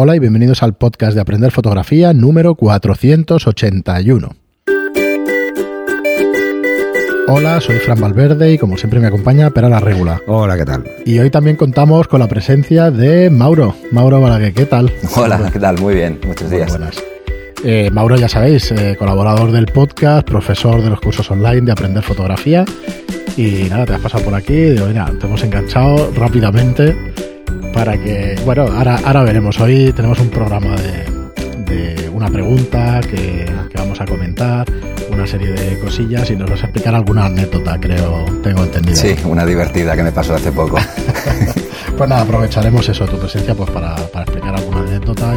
Hola y bienvenidos al podcast de Aprender Fotografía número 481. Hola, soy Fran Valverde y como siempre me acompaña Pera la Regula. Hola, ¿qué tal? Y hoy también contamos con la presencia de Mauro. Mauro Balaguer, ¿qué tal? Hola, ¿qué tal? Muy bien, muchos días. Muy buenas. Eh, Mauro, ya sabéis, eh, colaborador del podcast, profesor de los cursos online de Aprender Fotografía. Y nada, te has pasado por aquí digo, mira, te hemos enganchado rápidamente para que, bueno, ahora, ahora veremos. Hoy tenemos un programa de, de una pregunta que, que vamos a comentar, una serie de cosillas y nos vas a explicar alguna anécdota, creo, tengo entendido. Sí, una divertida que me pasó hace poco. Pues nada, aprovecharemos eso, tu presencia, pues para, para explicar alguna anécdota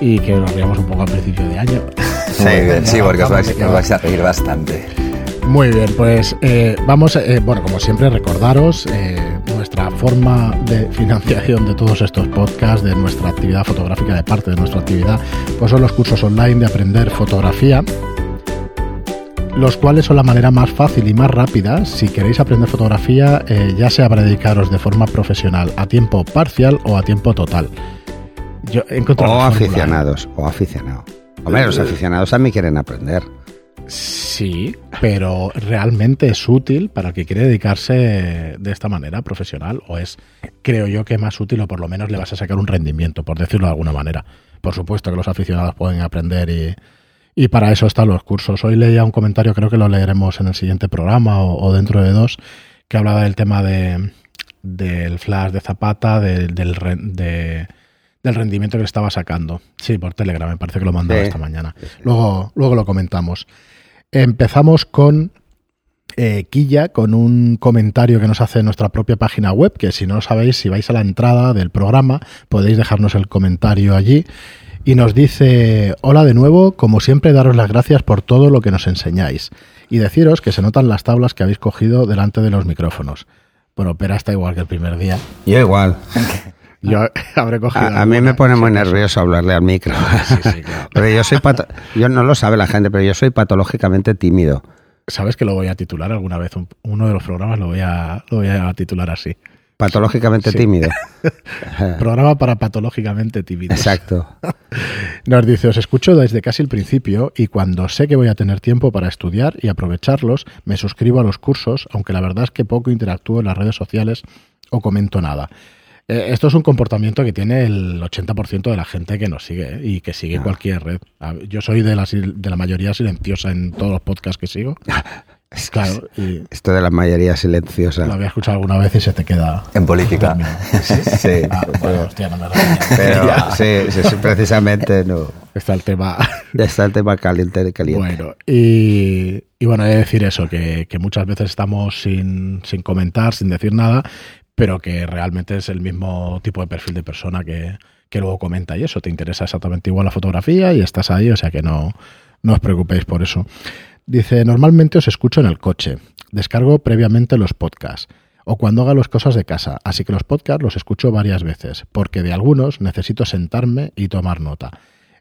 y, y que nos riamos un poco al principio de año. Bien, sí, porque os vais, os a reír bastante. Muy bien, pues eh, vamos, eh, bueno, como siempre, recordaros eh, forma de financiación de todos estos podcasts, de nuestra actividad fotográfica, de parte de nuestra actividad, pues son los cursos online de aprender fotografía, los cuales son la manera más fácil y más rápida si queréis aprender fotografía, eh, ya sea para dedicaros de forma profesional a tiempo parcial o a tiempo total. Yo he O aficionados, o aficionados. Hombre, los aficionados también quieren aprender. Sí, pero realmente es útil para el que quiere dedicarse de esta manera profesional o es, creo yo, que más útil o por lo menos le vas a sacar un rendimiento, por decirlo de alguna manera. Por supuesto que los aficionados pueden aprender y, y para eso están los cursos. Hoy leía un comentario, creo que lo leeremos en el siguiente programa o, o dentro de dos, que hablaba del tema de, del flash de Zapata, del, del, re- de- del rendimiento que estaba sacando. Sí, por Telegram, me parece que lo mandaba Sí. esta mañana. Luego, luego lo comentamos. Empezamos con eh, Quilla, con un comentario que nos hace en nuestra propia página web, que si no lo sabéis, si vais a la entrada del programa, podéis dejarnos el comentario allí. Y nos dice, hola de nuevo, como siempre daros las gracias por todo lo que nos enseñáis. Y deciros que se notan las tablas que habéis cogido delante de los micrófonos. Bueno, pero está igual que el primer día. Yo igual. Yo habré cogido... A, a mí me pone muy nervioso hablarle al micro. Sí, sí, claro. Pero yo soy pato- yo no lo sabe la gente, pero yo soy patológicamente tímido. ¿Sabes que lo voy a titular alguna vez? Un- Uno de los programas lo voy a, lo voy a titular así. Patológicamente Sí. tímido. Programa para patológicamente tímidos. Exacto. Nos dice, os escucho desde casi el principio y cuando sé que voy a tener tiempo para estudiar y aprovecharlos, me suscribo a los cursos, aunque la verdad es que poco interactúo en las redes sociales o comento nada. Eh, esto es un comportamiento que tiene el 80% de la gente que nos sigue ¿eh? y que sigue Ah. cualquier red. Yo soy de la, de la mayoría silenciosa en todos los podcasts que sigo. Claro, y Esto de la mayoría silenciosa. lo había escuchado alguna vez y se te queda... En política. Sí. Ah, bueno, hostia, no me. Pero sí, sí, sí, precisamente no. Está el tema... Está el tema caliente, caliente. Bueno, y, y bueno, he de decir eso, que, que muchas veces estamos sin, sin comentar, sin decir nada, pero que realmente es el mismo tipo de perfil de persona que, que luego comenta y eso, te interesa exactamente igual la fotografía y estás ahí, o sea que no, no os preocupéis por eso. Dice, normalmente os escucho en el coche, descargo previamente los podcasts o cuando haga las cosas de casa, así que los podcasts los escucho varias veces, porque de algunos necesito sentarme y tomar nota.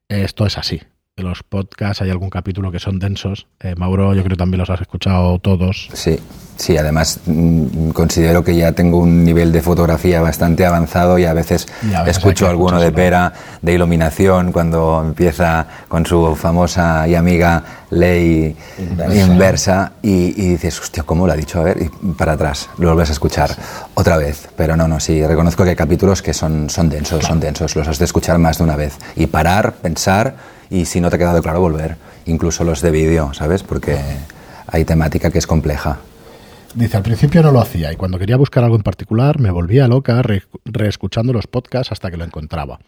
Esto es así. De los podcasts hay algún capítulo que son densos. Eh, Mauro, yo creo que también los has escuchado todos. Sí, sí, además mm, considero que ya tengo un nivel de fotografía bastante avanzado y a veces, Y a veces escucho alguno de pera, de iluminación, cuando empieza con su famosa y amiga ley Inversa. inversa, y, y dices, hostia, ¿cómo lo ha dicho? A ver, y para atrás, lo vuelves a escuchar otra vez. Pero no, no, sí, reconozco que hay capítulos que son, son densos, son densos, los has de escuchar más de una vez. Y parar, pensar, y si no te ha quedado claro, volver. Incluso los de vídeo, ¿sabes? Porque hay temática que es compleja. Dice, al principio no lo hacía y cuando quería buscar algo en particular me volvía loca re- reescuchando los podcasts hasta que lo encontraba.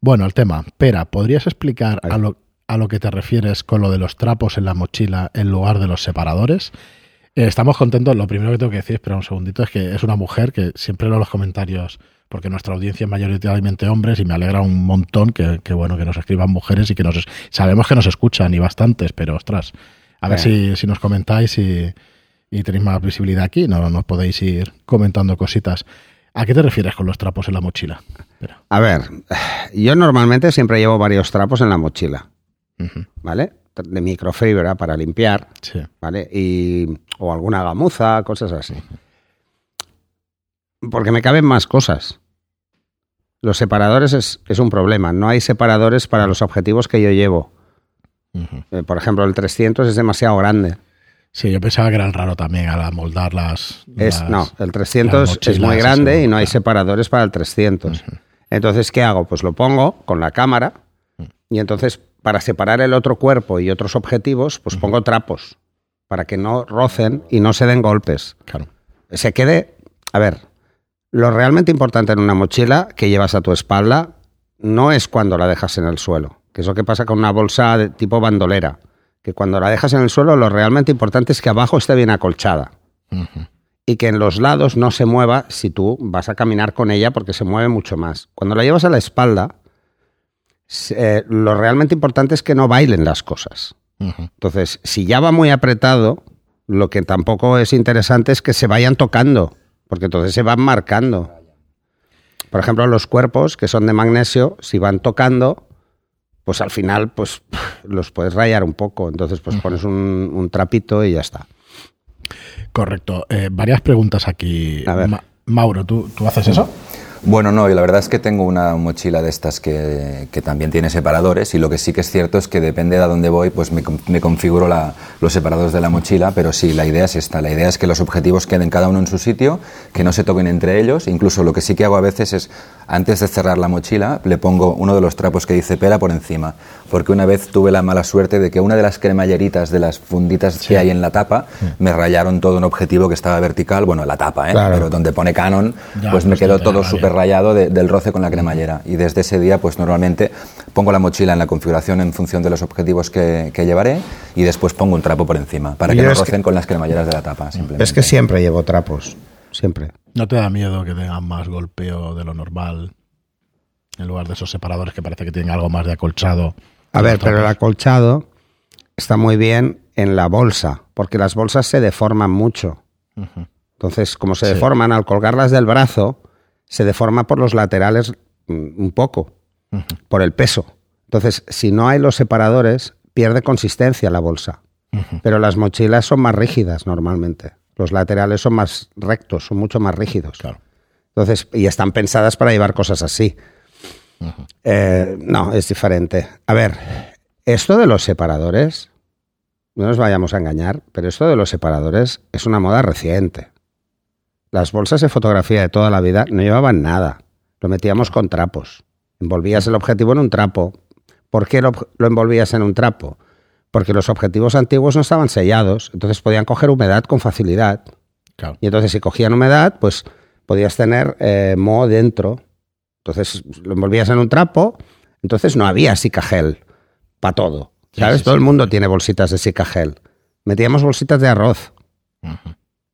Bueno, el tema. Pera, ¿podrías explicar a lo, a lo que te refieres con lo de los trapos en la mochila en lugar de los separadores? Eh, estamos contentos. Lo primero que tengo que decir, espera un segundito, es que es una mujer que siempre leo los comentarios porque nuestra audiencia es mayoritariamente hombres y me alegra un montón que, que, bueno que nos escriban mujeres y que nos sabemos que nos escuchan y bastantes, pero ostras, a ver Eh. si, si nos comentáis y, y tenéis más visibilidad aquí, no nos podéis ir comentando cositas. ¿A qué te refieres con los trapos en la mochila? Espera. A ver, yo normalmente siempre llevo varios trapos en la mochila, ¿vale? De microfibra para limpiar, Sí. ¿vale? Y, o alguna gamuza, cosas así. Porque me caben más cosas. Los separadores es, es un problema. No hay separadores para los objetivos que yo llevo. Eh, por ejemplo, el 300 es demasiado grande. Sí, yo pensaba que era raro también al amoldar las. Es, las- no, el 300 las es muy grande y no hay claro. separadores para el 300. Entonces, ¿qué hago? Pues lo pongo con la cámara y entonces para separar el otro cuerpo y otros objetivos, pues pongo trapos para que no rocen y no se den golpes. Claro. Se quede... A ver, lo realmente importante en una mochila que llevas a tu espalda no es cuando la dejas en el suelo, que es lo que pasa con una bolsa de tipo bandolera, que cuando la dejas en el suelo lo realmente importante es que abajo esté bien acolchada y que en los lados no se mueva si tú vas a caminar con ella porque se mueve mucho más. Cuando la llevas a la espalda, eh, lo realmente importante es que no bailen las cosas. Entonces, si ya va muy apretado, lo que tampoco es interesante es que se vayan tocando, porque entonces se van marcando. Por ejemplo, los cuerpos que son de magnesio, si van tocando, pues al final pues los puedes rayar un poco. Entonces, pues pones un, un trapito y ya está. Correcto. Eh, varias preguntas aquí. A ver. Ma- Mauro, ¿tú, ¿tú haces eso? Bueno, no, y la verdad es que tengo una mochila de estas que, que también tiene separadores y lo que sí que es cierto es que depende de a dónde voy, pues me, me configuro la- los separadores de la mochila, pero sí, la idea es esta, la idea es que los objetivos queden cada uno en su sitio, que no se toquen entre ellos, incluso lo que sí que hago a veces es, antes de cerrar la mochila, le pongo uno de los trapos que dice pera por encima, porque una vez tuve la mala suerte de que una de las cremalleritas de las funditas que hay en la tapa me rayaron todo un objetivo que estaba vertical, bueno, la tapa, ¿eh? Claro. pero donde pone Canon, Ya, pues me pues quedó todo súper rayado de- del roce con la cremallera. Y desde ese día, pues normalmente pongo la mochila en la configuración en función de los objetivos que, que llevaré y después pongo un trapo por encima para que no que- rocen con las cremalleras de la tapa. Simplemente. Es que siempre llevo trapos, siempre. ¿No te da miedo que tengan más golpeo de lo normal en lugar de esos separadores que parece que tienen algo más de acolchado? A ver, pero el acolchado está muy bien en la bolsa, porque las bolsas se deforman mucho. Entonces, como se Sí. deforman al colgarlas del brazo, se deforma por los laterales mm, un poco, por el peso. Entonces, si no hay los separadores, pierde consistencia la bolsa. Pero las mochilas son más rígidas normalmente. Los laterales son más rectos, son mucho más rígidos. Claro. Entonces, y están pensadas para llevar cosas así. Eh, no, es diferente. A ver, esto de los separadores, no nos vayamos a engañar, pero esto de los separadores es una moda reciente. Las bolsas de fotografía de toda la vida no llevaban nada. Lo metíamos con trapos. Envolvías el objetivo en un trapo. ¿Por qué lo, lo envolvías en un trapo? Porque los objetivos antiguos no estaban sellados, entonces podían coger humedad con facilidad. Claro. Y entonces si cogían humedad, pues podías tener eh, moho dentro. Entonces lo envolvías en un trapo, entonces no había sicagel para todo. ¿Sabes? sí, todo sí. el mundo tiene bolsitas de sicagel. Metíamos bolsitas de arroz,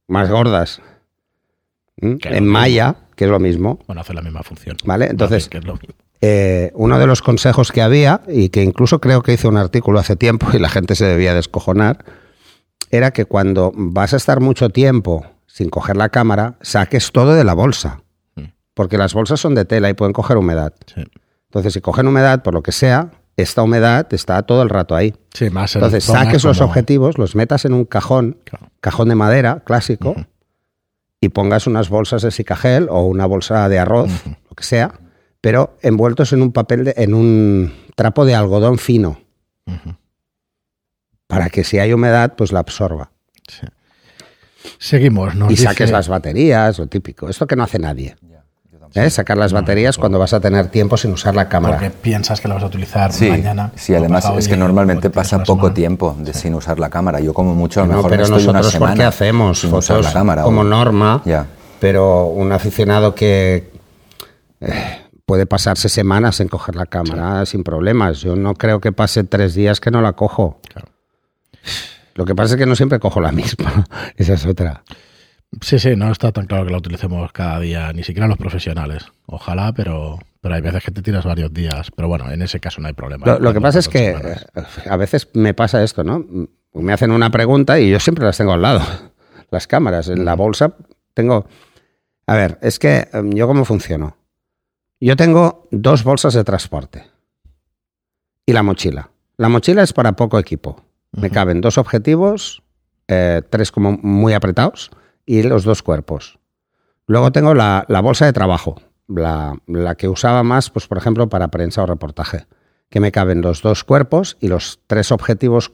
más gordas. En mismo. malla, que es lo mismo. Bueno, hace la misma función. Vale, entonces- Que es lo mismo. Eh, uno de los consejos que había, y que incluso creo que hice un artículo hace tiempo y la gente se debía descojonar, era que cuando vas a estar mucho tiempo sin coger la cámara, saques todo de la bolsa. Mm. Porque las bolsas son de tela y pueden coger humedad. Sí. Entonces, si cogen humedad, por lo que sea, esta humedad está todo el rato ahí. Sí, más en Entonces, saques los objetivos, los metas en un cajón, Claro. cajón de madera clásico, y pongas unas bolsas de sicagel o una bolsa de arroz, lo que sea, pero envueltos en un papel, de- en un trapo de algodón fino, para que si hay humedad, pues la absorba. Sí. Seguimos. Nos y dice- saques las baterías, lo típico. Esto que no hace nadie. ¿Eh? Sacar las baterías cuando vas a tener tiempo sin usar la cámara. Porque piensas que la vas a utilizar Sí, mañana. sí, además es que normalmente pasa una poco tiempo de- sin usar la cámara. Yo como mucho a lo No, mejor pero estoy una nosotros semana porque hacemos sin usar fotos la cámara. como o- norma, pero un aficionado que eh, puede pasarse semanas en coger la cámara sin problemas. Yo no creo que pase tres días que no la cojo. Claro. Lo que pasa es que no siempre cojo la misma. Esa es otra. Sí, sí, no está tan claro que la utilicemos cada día, ni siquiera los profesionales. Ojalá, pero, pero hay veces que te tiras varios días. Pero bueno, en ese caso no hay problema. Lo, ¿eh? lo que pasa es que semanas. eh, a veces me pasa esto, ¿no? Me hacen una pregunta y yo siempre las tengo al lado. Las cámaras. En la bolsa tengo... A ver, es que em, yo cómo funciono. Yo tengo dos bolsas de transporte y la mochila. La mochila es para poco equipo. Me caben dos objetivos, eh, tres como muy apretados y los dos cuerpos. Luego tengo la, la bolsa de trabajo. la, la que usaba más, pues por ejemplo, para prensa o reportaje, que me caben los dos cuerpos y los tres objetivos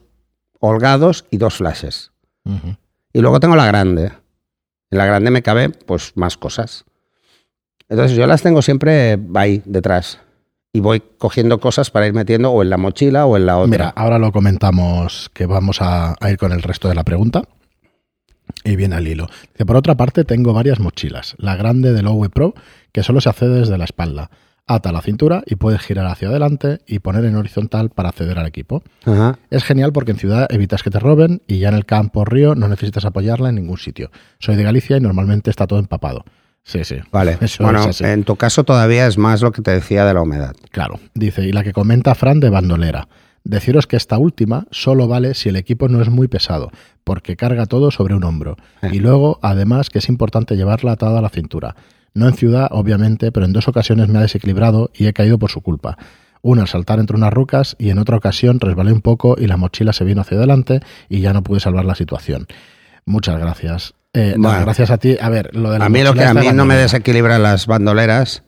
holgados y dos flashes. Y luego tengo la grande. En la grande me cabe pues más cosas. Entonces yo las tengo siempre ahí detrás. Y voy cogiendo cosas para ir metiendo o en la mochila o en la otra. Mira, ahora lo comentamos que vamos a, a ir con el resto de la pregunta. Y viene al hilo. Dice, por otra parte, tengo varias mochilas. La grande del Owe Pro, que solo se accede desde la espalda. Ata la cintura y puedes girar hacia adelante y poner en horizontal para acceder al equipo. Ajá. Es genial porque en ciudad evitas que te roben y ya en el campo o río no necesitas apoyarla en ningún sitio. Soy de Galicia y normalmente está todo empapado. Sí, sí. Vale. Eso bueno, en tu caso todavía es más lo que te decía de la humedad. Claro, dice, y la que comenta Fran de bandolera. Deciros que esta última solo vale si el equipo no es muy pesado, porque carga todo sobre un hombro. Eh. Y luego, además, que es importante llevarla atada a la cintura. No en ciudad, obviamente, pero en dos ocasiones me ha desequilibrado y he caído por su culpa. Una al saltar entre unas rucas y en otra ocasión resbalé un poco y la mochila se vino hacia adelante y ya no pude salvar la situación. Muchas gracias. Eh, nada, gracias a ti. A ver, lo de la A mí lo que a mí no me desequilibran las bandoleras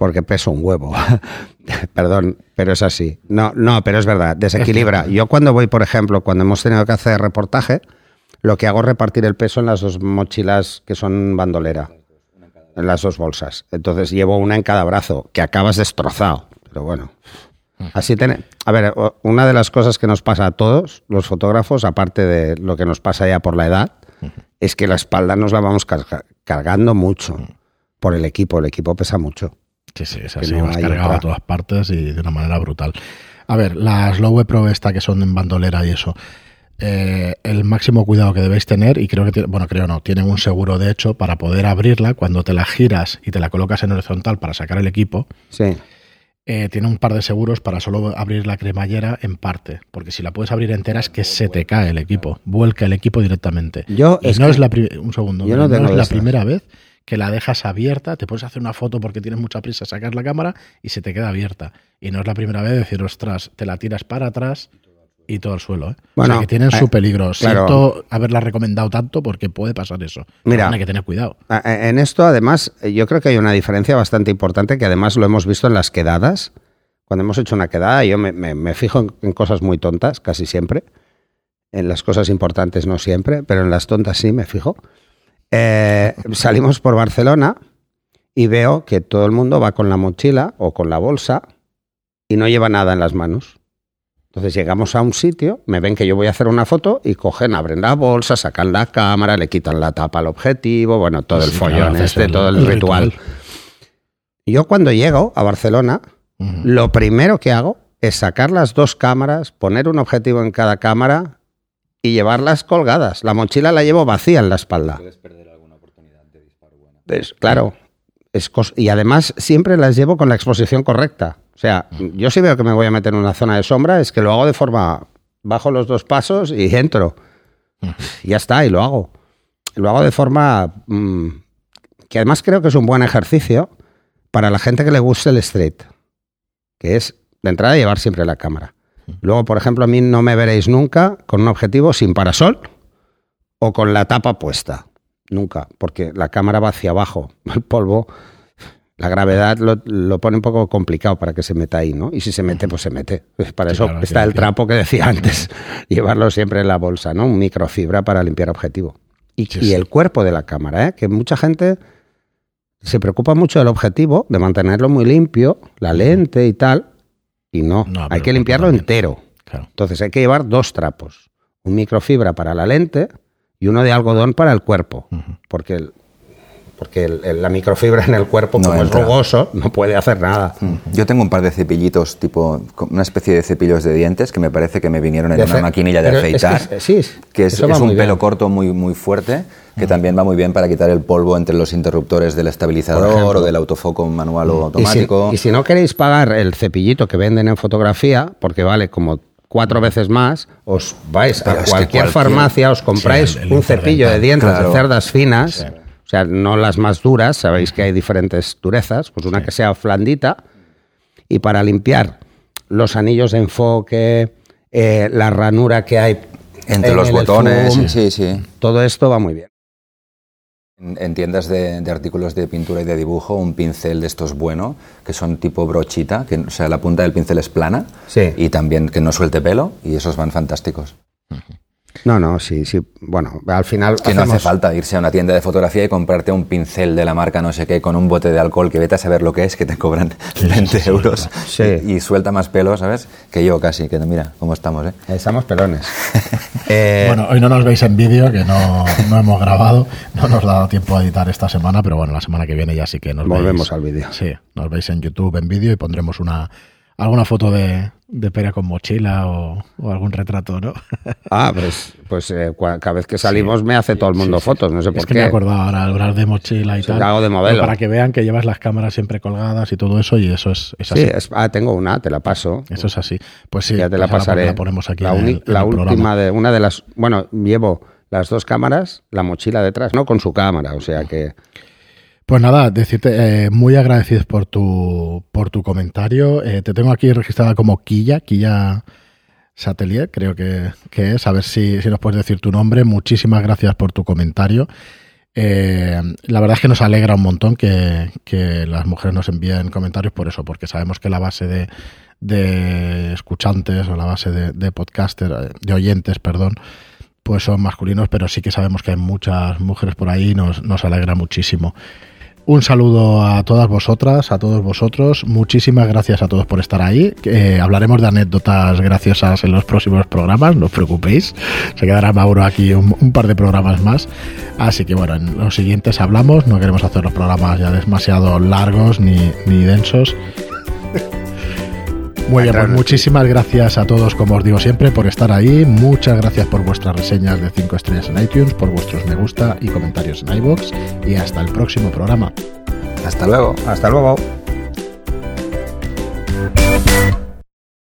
porque peso un huevo. Perdón, pero es así. No, no, pero es verdad, desequilibra. Yo cuando voy, por ejemplo, cuando hemos tenido que hacer reportaje, lo que hago es repartir el peso en las dos mochilas que son bandolera, en las dos bolsas. Entonces llevo una en cada brazo, que acabas destrozado. Pero bueno. Así tiene. A ver, una de las cosas que nos pasa a todos los fotógrafos, aparte de lo que nos pasa ya por la edad, es que la espalda nos la vamos carga- cargando mucho por el equipo. El equipo pesa mucho. Sí, sí, es que así, no vas cargado a todas partes y de una manera brutal. A ver, las Lowe Pro esta que son en bandolera y eso, eh, el máximo cuidado que debéis tener, y creo que, tiene- bueno, creo no, tienen un seguro de hecho para poder abrirla cuando te la giras y te la colocas en horizontal para sacar el equipo, Sí. eh, tiene un par de seguros para solo abrir la cremallera en parte, porque si la puedes abrir entera es que se te cae el equipo, vuelca el equipo directamente. Yo y es no que- es la un segundo, yo no, es la esas. primera vez que la dejas abierta, te puedes hacer una foto porque tienes mucha prisa, sacas la cámara y se te queda abierta. Y no es la primera vez de decir, ostras, te la tiras para atrás y todo el suelo. ¿eh? Bueno, o sea, que tienen eh, su peligro. claro. Siento haberla recomendado tanto porque puede pasar eso. Mira. hay que tener cuidado. En esto, además, eh, yo creo que hay una diferencia bastante importante que además lo hemos visto en las quedadas. Cuando hemos hecho una quedada, yo me, me- me fijo en, en cosas muy tontas, casi siempre. En las cosas importantes no siempre, pero en las tontas sí me fijo. Eh, salimos por Barcelona y veo que todo el mundo va con la mochila o con la bolsa y no lleva nada en las manos. Entonces llegamos a un sitio, me ven que yo voy a hacer una foto y cogen, abren la bolsa, sacan la cámara, le quitan la tapa al objetivo, bueno, todo el Sí, follón este, todo el, el ritual. ritual. Yo cuando llego a Barcelona, lo primero que hago es sacar las dos cámaras, poner un objetivo en cada cámara y llevarlas colgadas. La mochila la llevo vacía en la espalda. Claro. Es y además siempre las llevo con la exposición correcta. O sea, yo si veo que me voy a meter en una zona de sombra, es que lo hago de forma... Bajo los dos pasos y entro. Y ya está, y lo hago. Lo hago de forma... mm, que además creo que es un buen ejercicio para la gente que le guste el street. Que es, de entrada, llevar siempre la cámara. Luego, por ejemplo, a mí no me veréis nunca con un objetivo sin parasol o con la tapa puesta. Nunca, porque la cámara va hacia abajo. El polvo, la gravedad lo, lo pone un poco complicado para que se meta ahí, ¿no? Y si se mete, pues se mete. Para Sí, eso claro, está el trapo que decía antes, llevarlo siempre en la bolsa, ¿no? Un microfibra para limpiar objetivo. Y, Sí, y el cuerpo de la cámara, ¿eh? Que mucha gente se preocupa mucho del objetivo, de mantenerlo muy limpio, la lente y tal, y no, No, hay que limpiarlo entero. Claro. Entonces hay que llevar dos trapos, un microfibra para la lente y uno de algodón para el cuerpo, porque, el- porque el- el- la microfibra en el cuerpo, No como entra. es rugoso, no puede hacer nada. Yo tengo un par de cepillitos, tipo una especie de cepillos de dientes que me parece que me vinieron en De una maquinilla de pero es que afeitar. es- sí, que es, un pelo bien. corto muy, muy fuerte, que también va muy bien para quitar el polvo entre los interruptores del estabilizador o del autofoco manual o Y si, automático. y si no queréis pagar el cepillito que venden en fotografía, porque vale como cuatro veces más, os vais Pero a cualquier, farmacia, os compráis Sí, el- el un cepillo de dientes Claro. de cerdas finas, o sea, no las más duras, sabéis que hay diferentes durezas, pues una que sea flandita, y para limpiar los anillos de enfoque, eh, la ranura que hay entre en los botones, zoom, sí, sí. todo esto va muy bien. En, tiendas de, artículos de pintura y de dibujo, un pincel de estos bueno, que son tipo brochita, que o sea, la punta del pincel es plana Sí. y también que no suelte pelo, y esos van fantásticos. No, no, sí, sí. Bueno, al final. Que no hace falta irse a una tienda de fotografía y comprarte un pincel de la marca no sé qué con un bote de alcohol que vete a saber lo que es, que te cobran 20 euros Sí. y, y suelta más pelo, ¿sabes? Que yo casi, que mira cómo estamos, ¿eh? Estamos pelones. Eh, Bueno, hoy no nos veis en vídeo, que no, no hemos grabado, no nos ha dado tiempo a editar esta semana, pero bueno, la semana que viene ya sí que nos Volvemos veis. al vídeo. Sí, nos veis en YouTube en vídeo y pondremos una alguna foto de, de Pera con mochila o, o algún retrato, ¿no? Ah, pues, pues eh, cada vez que salimos me hace todo el mundo fotos, no sé es por que qué. me he acordado ahora al hablar de mochila y tal. hago de modelo. Para que vean que llevas las cámaras siempre colgadas y todo eso, y eso es, es así. Sí, es- ah, tengo una, te la paso. Eso es así. Pues sí, ya te la pues ahora pasaré. La ponemos aquí la en uni- el- en la el programa. última de una de las. Bueno, llevo las dos cámaras, la mochila detrás, no con su cámara, o sea que. Pues nada, decirte eh, muy agradecidos por tu, por tu comentario. Eh, te tengo aquí registrada como Quilla, Quilla Satelier, creo que, que es. A ver si, si nos puedes decir tu nombre. Muchísimas gracias por tu comentario. Eh, la verdad es que nos alegra un montón que, que las mujeres nos envíen comentarios por eso, porque sabemos que la base de, de escuchantes o la base de, de podcaster, eh, de oyentes, perdón, pues son masculinos, pero sí que sabemos que hay muchas mujeres por ahí y nos, nos alegra muchísimo. Un saludo a todas vosotras, a todos vosotros. Muchísimas gracias a todos por estar ahí. Eh, hablaremos de anécdotas graciosas en los próximos programas, no os preocupéis. Se quedará Mauro aquí un, un par de programas más. Así que bueno, en los siguientes hablamos. No queremos hacer los programas ya demasiado largos ni, ni densos. Muy bien, pues muchísimas gracias a todos, como os digo siempre, por estar ahí. Muchas gracias por vuestras reseñas de 5 estrellas en iTunes, por vuestros me gusta y comentarios en iBox. Y hasta el próximo programa. Hasta luego, hasta luego.